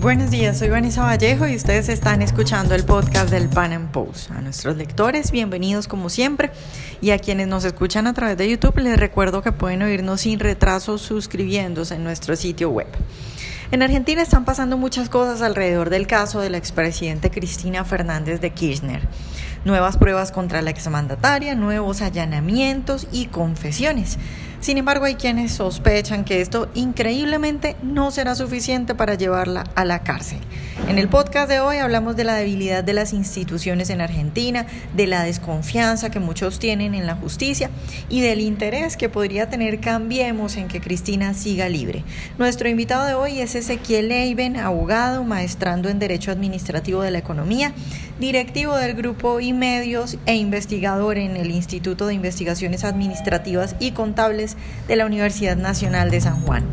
Buenos días, soy Vanessa Vallejo y ustedes están escuchando el podcast del Pan Am Post. A nuestros lectores, bienvenidos como siempre. Y a quienes nos escuchan a través de YouTube, les recuerdo que pueden oírnos sin retraso suscribiéndose en nuestro sitio web. En Argentina están pasando muchas cosas alrededor del caso de la expresidente Cristina Fernández de Kirchner. Nuevas pruebas contra la exmandataria, nuevos allanamientos y confesiones. Sin embargo, hay quienes sospechan que esto increíblemente no será suficiente para llevarla a la cárcel. En el podcast de hoy hablamos de la debilidad de las instituciones en Argentina, de la desconfianza que muchos tienen en la justicia y del interés que podría tener Cambiemos en que Cristina siga libre. Nuestro invitado de hoy es Ezequiel Leiben, abogado, maestrando en Derecho Administrativo de la Economía, directivo del grupo y medios e investigador en el Instituto de Investigaciones Administrativas y Contables de la Universidad Nacional de San Juan.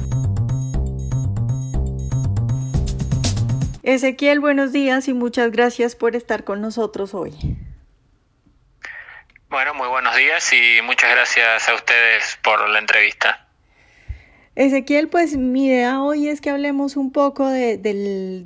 Ezequiel, buenos días y muchas gracias por estar con nosotros hoy. Bueno, muy buenos días y muchas gracias a ustedes por la entrevista. Ezequiel, pues mi idea hoy es que hablemos un poco de,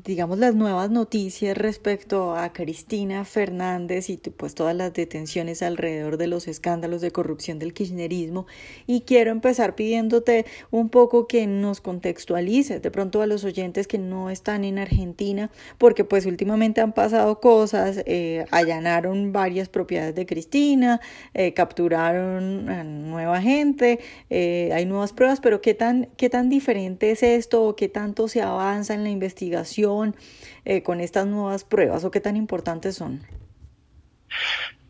digamos, las nuevas noticias respecto a Cristina Fernández y pues todas las detenciones alrededor de los escándalos de corrupción del kirchnerismo. Y quiero empezar pidiéndote un poco que nos contextualices de pronto a los oyentes que no están en Argentina, porque pues últimamente han pasado cosas, eh, allanaron varias propiedades de Cristina, eh, capturaron a nueva gente, eh, hay nuevas pruebas, pero ¿qué tan qué tan diferente es esto o qué tanto se avanza en la investigación eh, con estas nuevas pruebas o qué tan importantes son?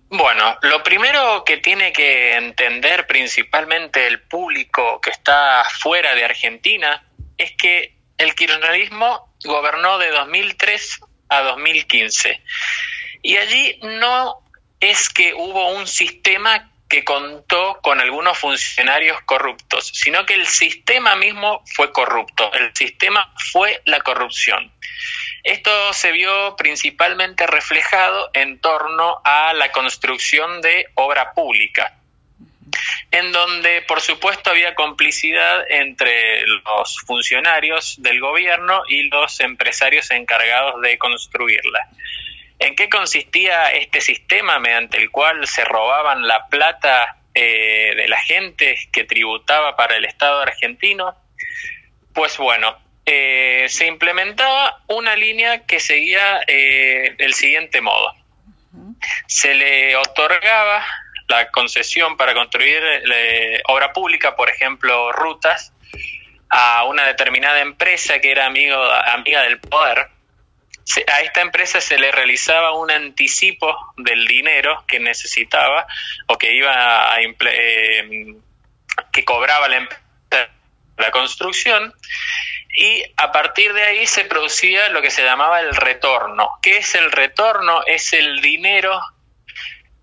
Bueno, lo primero que tiene que entender principalmente el público que está fuera de Argentina es que el kirchnerismo gobernó de 2003 a 2015 y allí no es que hubo un sistema que contó con algunos funcionarios corruptos, sino que el sistema mismo fue corrupto, el sistema fue la corrupción. Esto se vio principalmente reflejado en torno a la construcción de obra pública, en donde por supuesto había complicidad entre los funcionarios del gobierno y los empresarios encargados de construirla. ¿En qué consistía este sistema mediante el cual se robaban la plata eh, de la gente que tributaba para el Estado argentino? Pues bueno, eh, se implementaba una línea que seguía eh, el siguiente modo. Se le otorgaba la concesión para construir obra pública, por ejemplo, rutas, a una determinada empresa que era amigo, amiga del poder, a esta empresa se le realizaba un anticipo del dinero que necesitaba o que iba a eh, que cobraba la, la construcción y a partir de ahí se producía lo que se llamaba el retorno. ¿Qué es el retorno? Es el dinero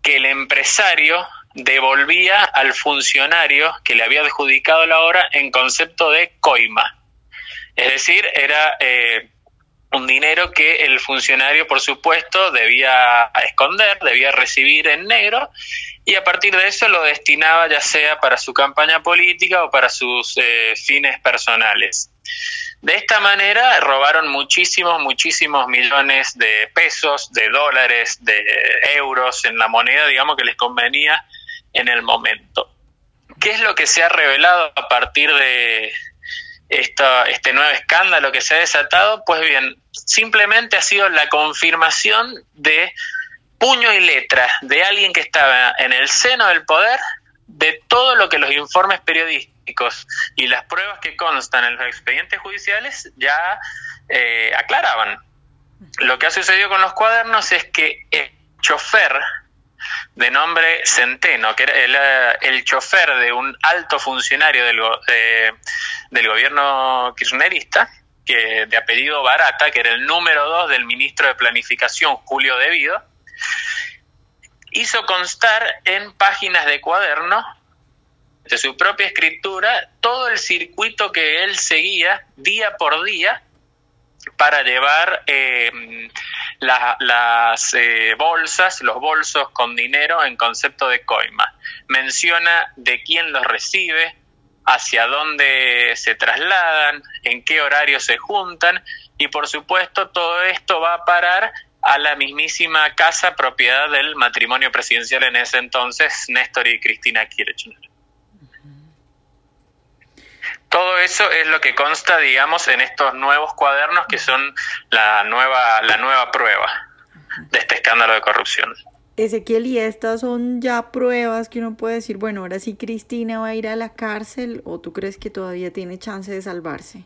que el empresario devolvía al funcionario que le había adjudicado la obra en concepto de coima. Es decir, era eh, un dinero que el funcionario, por supuesto, debía esconder, debía recibir en negro y a partir de eso lo destinaba ya sea para su campaña política o para sus eh, fines personales. De esta manera robaron muchísimos, muchísimos millones de pesos, de dólares, de euros en la moneda, digamos, que les convenía en el momento. ¿Qué es lo que se ha revelado a partir de, este nuevo escándalo que se ha desatado, pues bien, simplemente ha sido la confirmación de puño y letra de alguien que estaba en el seno del poder de todo lo que los informes periodísticos y las pruebas que constan en los expedientes judiciales ya eh, aclaraban. Lo que ha sucedido con los cuadernos es que el chofer de nombre Centeno, que era el, chofer de un alto funcionario del, del gobierno kirchnerista, que, de apellido Barata, que era el número dos del ministro de Planificación, Julio Devido, hizo constar en páginas de cuaderno de su propia escritura todo el circuito que él seguía día por día para llevar eh, las eh, bolsas, los bolsos con dinero en concepto de coima. Menciona de quién los recibe, hacia dónde se trasladan, en qué horario se juntan y por supuesto todo esto va a parar a la mismísima casa propiedad del matrimonio presidencial en ese entonces, Néstor y Cristina Kirchner. Todo eso es lo que consta, digamos, en estos nuevos cuadernos que son la nueva, la nueva prueba de este escándalo de corrupción. Ezequiel, ¿y estas son ya pruebas que uno puede decir, bueno, ahora sí Cristina va a ir a la cárcel o tú crees que todavía tiene chance de salvarse?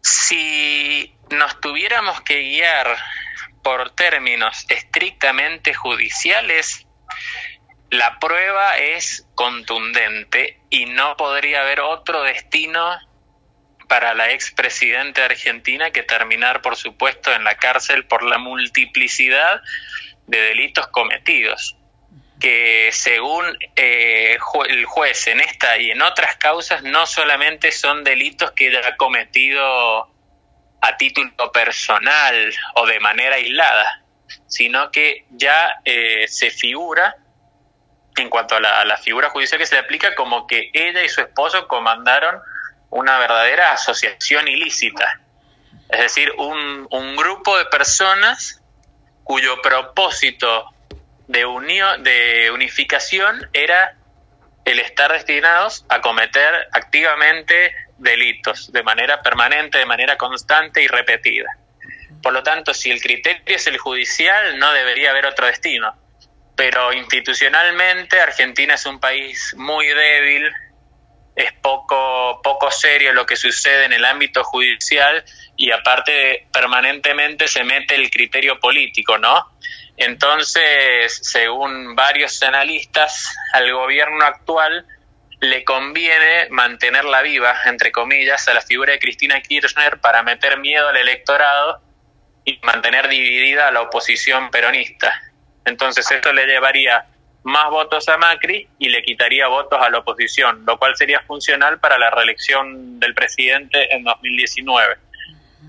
Si nos tuviéramos que guiar por términos estrictamente judiciales, la prueba es contundente y no podría haber otro destino para la expresidenta de Argentina que terminar, por supuesto, en la cárcel por la multiplicidad de delitos cometidos, que según eh, el juez en esta y en otras causas no solamente son delitos que ha cometido a título personal o de manera aislada, sino que ya eh, se figura en cuanto a la, figura judicial que se le aplica, como que ella y su esposo comandaron una verdadera asociación ilícita. Es decir, un, un grupo de personas cuyo propósito de, de unificación era el estar destinados a cometer activamente delitos de manera permanente, de manera constante y repetida. Por lo tanto, si el criterio es el judicial, no debería haber otro destino pero institucionalmente Argentina es un país muy débil, es poco, poco serio lo que sucede en el ámbito judicial y aparte permanentemente se mete el criterio político, ¿no? Entonces, según varios analistas, al gobierno actual le conviene mantenerla viva, entre comillas, a la figura de Cristina Kirchner para meter miedo al electorado y mantener dividida a la oposición peronista. Entonces esto le llevaría más votos a Macri y le quitaría votos a la oposición, lo cual sería funcional para la reelección del presidente en 2019.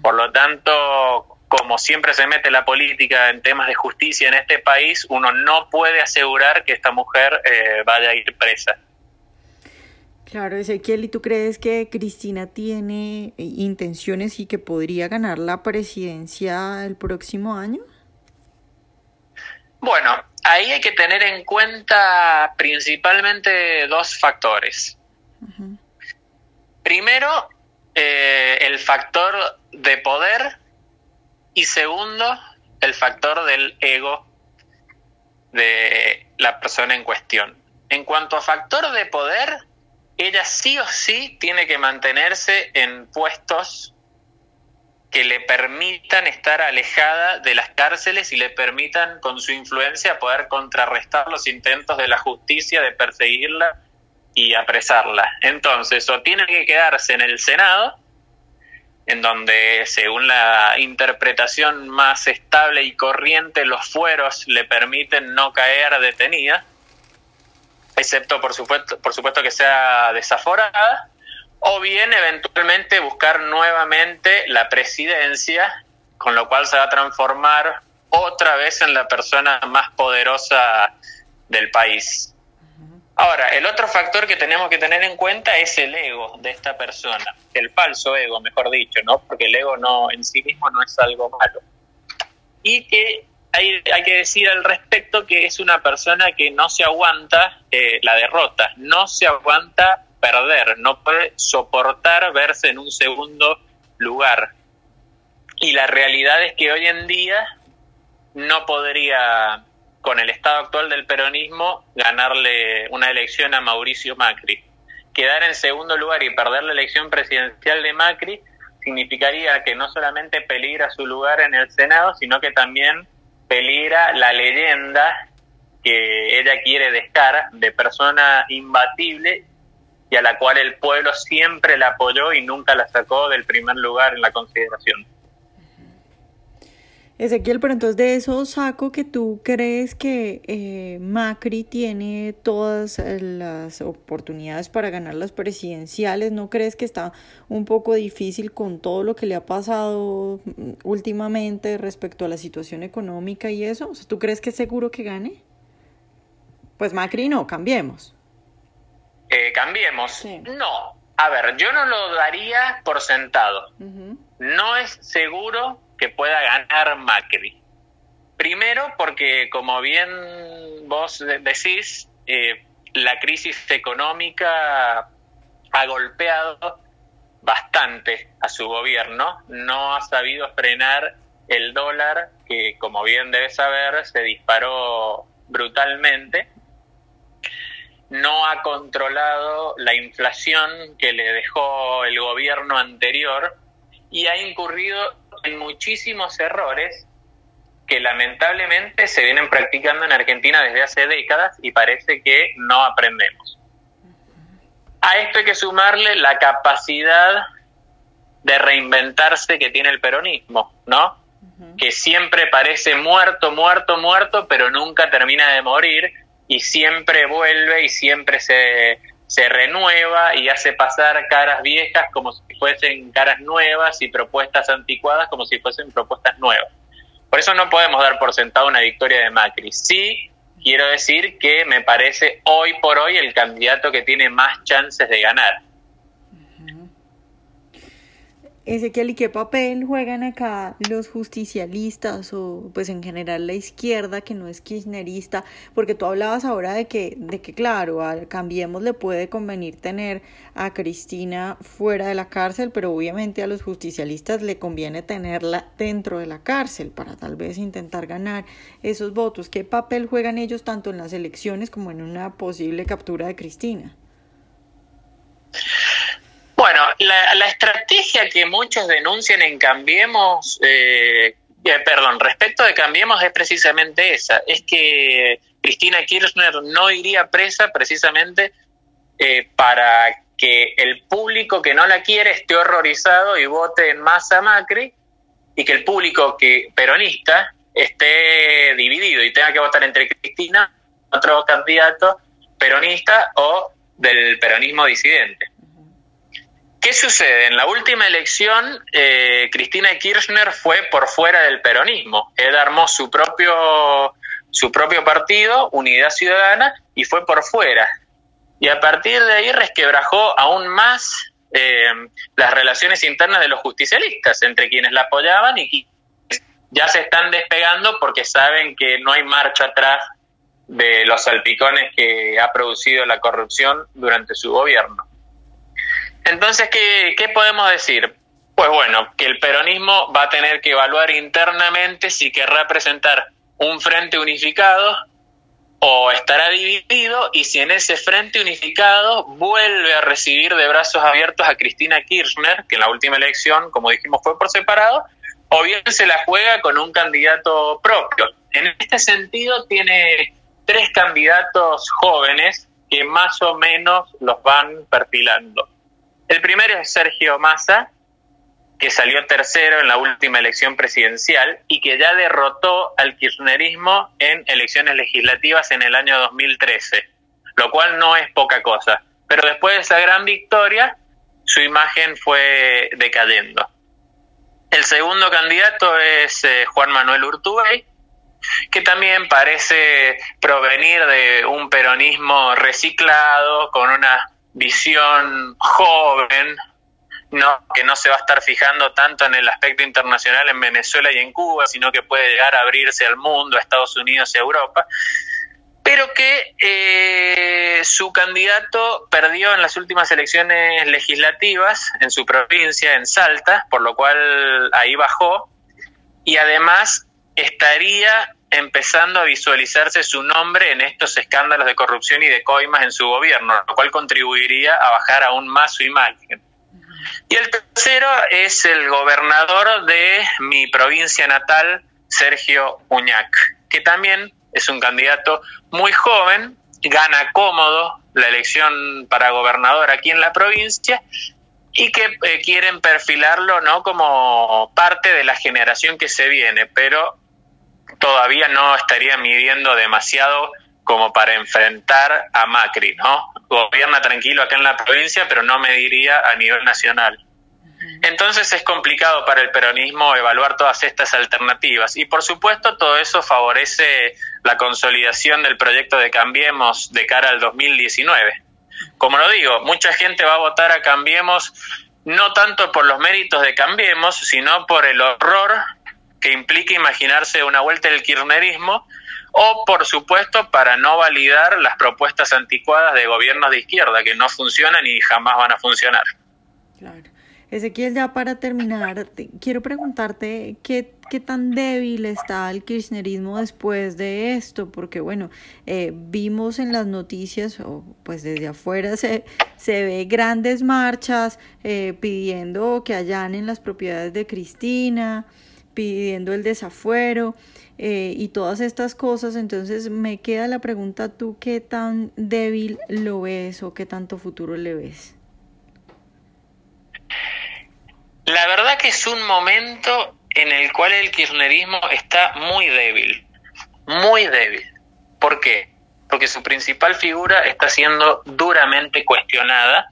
Por lo tanto, como siempre se mete la política en temas de justicia en este país, uno no puede asegurar que esta mujer eh, vaya a ir presa. Claro, Ezequiel, ¿y tú crees que Cristina tiene intenciones y que podría ganar la presidencia el próximo año? Bueno, ahí hay que tener en cuenta principalmente dos factores. Primero, eh, el factor de poder y segundo, el factor del ego de la persona en cuestión. En cuanto a factor de poder, ella sí o sí tiene que mantenerse en puestos que le permitan estar alejada de las cárceles y le permitan con su influencia poder contrarrestar los intentos de la justicia de perseguirla y apresarla. Entonces, o tiene que quedarse en el Senado, en donde según la interpretación más estable y corriente los fueros le permiten no caer detenida, excepto por supuesto, por supuesto que sea desaforada, o bien eventualmente buscar nuevamente la presidencia, con lo cual se va a transformar otra vez en la persona más poderosa del país. Ahora, el otro factor que tenemos que tener en cuenta es el ego de esta persona, el falso ego, mejor dicho, ¿no? Porque el ego no en sí mismo no es algo malo. Y que hay, hay que decir al respecto que es una persona que no se aguanta eh, la derrota, no se aguanta perder, no puede soportar verse en un segundo lugar. Y la realidad es que hoy en día no podría, con el estado actual del peronismo, ganarle una elección a Mauricio Macri. Quedar en segundo lugar y perder la elección presidencial de Macri significaría que no solamente peligra su lugar en el Senado, sino que también peligra la leyenda que ella quiere dejar de persona imbatible y a la cual el pueblo siempre la apoyó y nunca la sacó del primer lugar en la consideración. Ezequiel, pero entonces de eso saco que tú crees que eh, Macri tiene todas las oportunidades para ganar las presidenciales, ¿no crees que está un poco difícil con todo lo que le ha pasado mm, últimamente respecto a la situación económica y eso? ¿tú crees que es seguro que gane? Pues Macri no, cambiemos. Eh, cambiemos. No, a ver, yo no lo daría por sentado. No es seguro que pueda ganar Macri. Primero porque, como bien vos decís, eh, la crisis económica ha golpeado bastante a su gobierno, no ha sabido frenar el dólar, que como bien debe saber, se disparó brutalmente, no ha controlado la inflación que le dejó el gobierno anterior y ha incurrido en muchísimos errores que lamentablemente se vienen practicando en Argentina desde hace décadas y parece que no aprendemos. A esto hay que sumarle la capacidad de reinventarse que tiene el peronismo, ¿no? Que siempre parece muerto, muerto, muerto, pero nunca termina de morir y siempre vuelve y siempre se, se renueva y hace pasar caras viejas como si fuesen caras nuevas y propuestas anticuadas como si fuesen propuestas nuevas. Por eso no podemos dar por sentado una victoria de Macri. Sí quiero decir que me parece hoy por hoy el candidato que tiene más chances de ganar. Ezequiel, ¿y qué papel juegan acá los justicialistas o pues en general la izquierda que no es kirchnerista? Porque tú hablabas ahora de que, de que claro, a Cambiemos le puede convenir tener a Cristina fuera de la cárcel, pero obviamente a los justicialistas le conviene tenerla dentro de la cárcel para tal vez intentar ganar esos votos. ¿Qué papel juegan ellos tanto en las elecciones como en una posible captura de Cristina? Bueno, la, estrategia que muchos denuncian en Cambiemos, eh, eh, perdón, respecto de Cambiemos es precisamente esa, es que Cristina Kirchner no iría presa precisamente eh, para que el público que no la quiere esté horrorizado y vote en masa Macri y que el público que peronista esté dividido y tenga que votar entre Cristina, otro candidato peronista o del peronismo disidente. ¿Qué sucede? En la última elección, eh, Cristina Kirchner fue por fuera del peronismo. Él armó su propio, su propio partido, Unidad Ciudadana, y fue por fuera. Y a partir de ahí resquebrajó aún más eh, las relaciones internas de los justicialistas, entre quienes la apoyaban y ya se están despegando porque saben que no hay marcha atrás de los salpicones que ha producido la corrupción durante su gobierno. Entonces, ¿qué, podemos decir? Pues bueno, que el peronismo va a tener que evaluar internamente si querrá presentar un frente unificado o estará dividido y si en ese frente unificado vuelve a recibir de brazos abiertos a Cristina Kirchner, que en la última elección, como dijimos, fue por separado, o bien se la juega con un candidato propio. En este sentido tiene tres candidatos jóvenes que más o menos los van perfilando. El primero es Sergio Massa, que salió tercero en la última elección presidencial y que ya derrotó al kirchnerismo en elecciones legislativas en el año 2013, lo cual no es poca cosa. Pero después de esa gran victoria, su imagen fue decayendo. El segundo candidato es eh, Juan Manuel Urtubey, que también parece provenir de un peronismo reciclado, con una visión joven, no, que no se va a estar fijando tanto en el aspecto internacional en Venezuela y en Cuba, sino que puede llegar a abrirse al mundo, a Estados Unidos y a Europa, pero que eh, su candidato perdió en las últimas elecciones legislativas en su provincia, en Salta, por lo cual ahí bajó, y además estaría empezando a visualizarse su nombre en estos escándalos de corrupción y de coimas en su gobierno, lo cual contribuiría a bajar aún más su imagen. Y el tercero es el gobernador de mi provincia natal, Sergio Uñac, que también es un candidato muy joven, gana cómodo la elección para gobernador aquí en la provincia y que eh, quieren perfilarlo no como parte de la generación que se viene, pero todavía no estaría midiendo demasiado como para enfrentar a Macri, ¿no? Gobierna tranquilo acá en la provincia, pero no mediría a nivel nacional. Entonces es complicado para el peronismo evaluar todas estas alternativas y por supuesto todo eso favorece la consolidación del proyecto de Cambiemos de cara al 2019. Como lo digo, mucha gente va a votar a Cambiemos no tanto por los méritos de Cambiemos, sino por el horror que implica imaginarse una vuelta del kirchnerismo o, por supuesto, para no validar las propuestas anticuadas de gobiernos de izquierda que no funcionan y jamás van a funcionar. Claro. Ezequiel, ya para terminar, quiero preguntarte qué, qué tan débil está el kirchnerismo después de esto, porque bueno, eh, vimos en las noticias, o pues desde afuera se, se ve grandes marchas eh, pidiendo que allanen las propiedades de Cristina, pidiendo el desafuero eh, y todas estas cosas, entonces me queda la pregunta, ¿tú qué tan débil lo ves o qué tanto futuro le ves? La verdad que es un momento en el cual el kirchnerismo está muy débil, muy débil. ¿Por qué? Porque su principal figura está siendo duramente cuestionada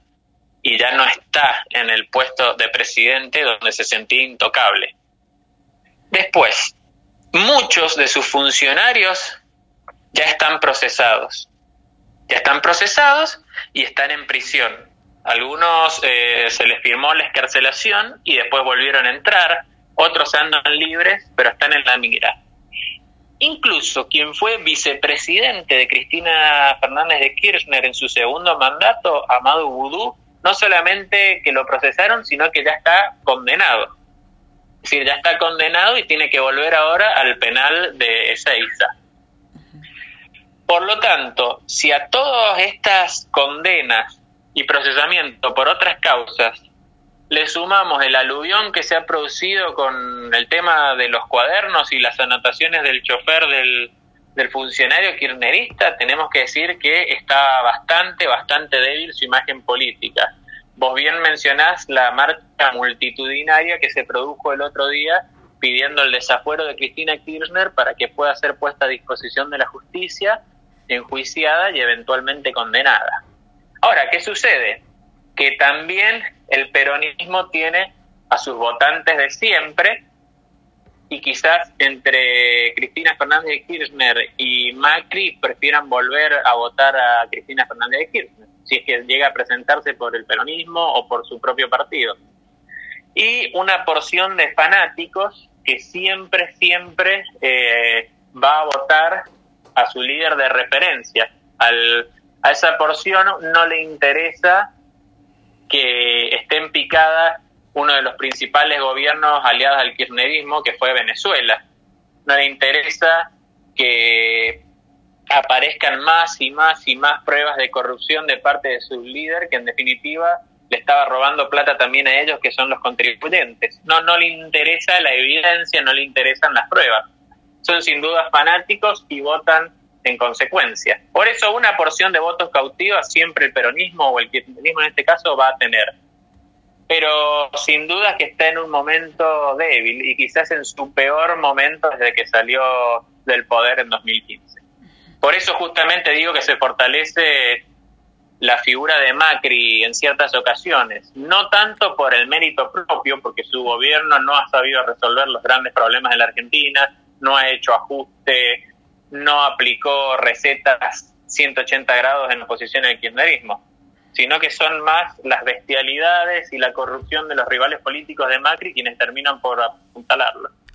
y ya no está en el puesto de presidente donde se sentía intocable. Después, muchos de sus funcionarios ya están procesados. Ya están procesados y están en prisión. Algunos eh, se les firmó la escarcelación y después volvieron a entrar, otros andan libres, pero están en la mira. Incluso quien fue vicepresidente de Cristina Fernández de Kirchner en su segundo mandato, Amado Vudú, no solamente que lo procesaron, sino que ya está condenado. Es decir, ya está condenado y tiene que volver ahora al penal de Ezeiza. Por lo tanto, si a todas estas condenas y procesamiento por otras causas, le sumamos el aluvión que se ha producido con el tema de los cuadernos y las anotaciones del chofer del, del funcionario kirchnerista, tenemos que decir que está bastante, bastante débil su imagen política. Vos bien mencionás la marcha multitudinaria que se produjo el otro día pidiendo el desafuero de Cristina Kirchner para que pueda ser puesta a disposición de la justicia, enjuiciada y eventualmente condenada. Ahora, ¿qué sucede? Que también el peronismo tiene a sus votantes de siempre y quizás entre Cristina Fernández de Kirchner y Macri prefieran volver a votar a Cristina Fernández de Kirchner, si es que llega a presentarse por el peronismo o por su propio partido. Y una porción de fanáticos que siempre, siempre eh, va a votar a su líder de referencia, al a esa porción no le interesa que esté en picada uno de los principales gobiernos aliados al kirchnerismo, que fue Venezuela. No le interesa que aparezcan más y más y más pruebas de corrupción de parte de su líder, que en definitiva le estaba robando plata también a ellos, que son los contribuyentes. No, no le interesa la evidencia, no le interesan las pruebas. Son sin duda fanáticos y votan en consecuencia. Por eso una porción de votos cautivos siempre el peronismo o el kirchnerismo en este caso va a tener. Pero sin duda que está en un momento débil y quizás en su peor momento desde que salió del poder en 2015. Por eso justamente digo que se fortalece la figura de Macri en ciertas ocasiones, no tanto por el mérito propio, porque su gobierno no ha sabido resolver los grandes problemas de la Argentina, no ha hecho ajuste no aplicó recetas 180 grados en oposición al kirchnerismo, sino que son más las bestialidades y la corrupción de los rivales políticos de Macri quienes terminan por apuntalarlo.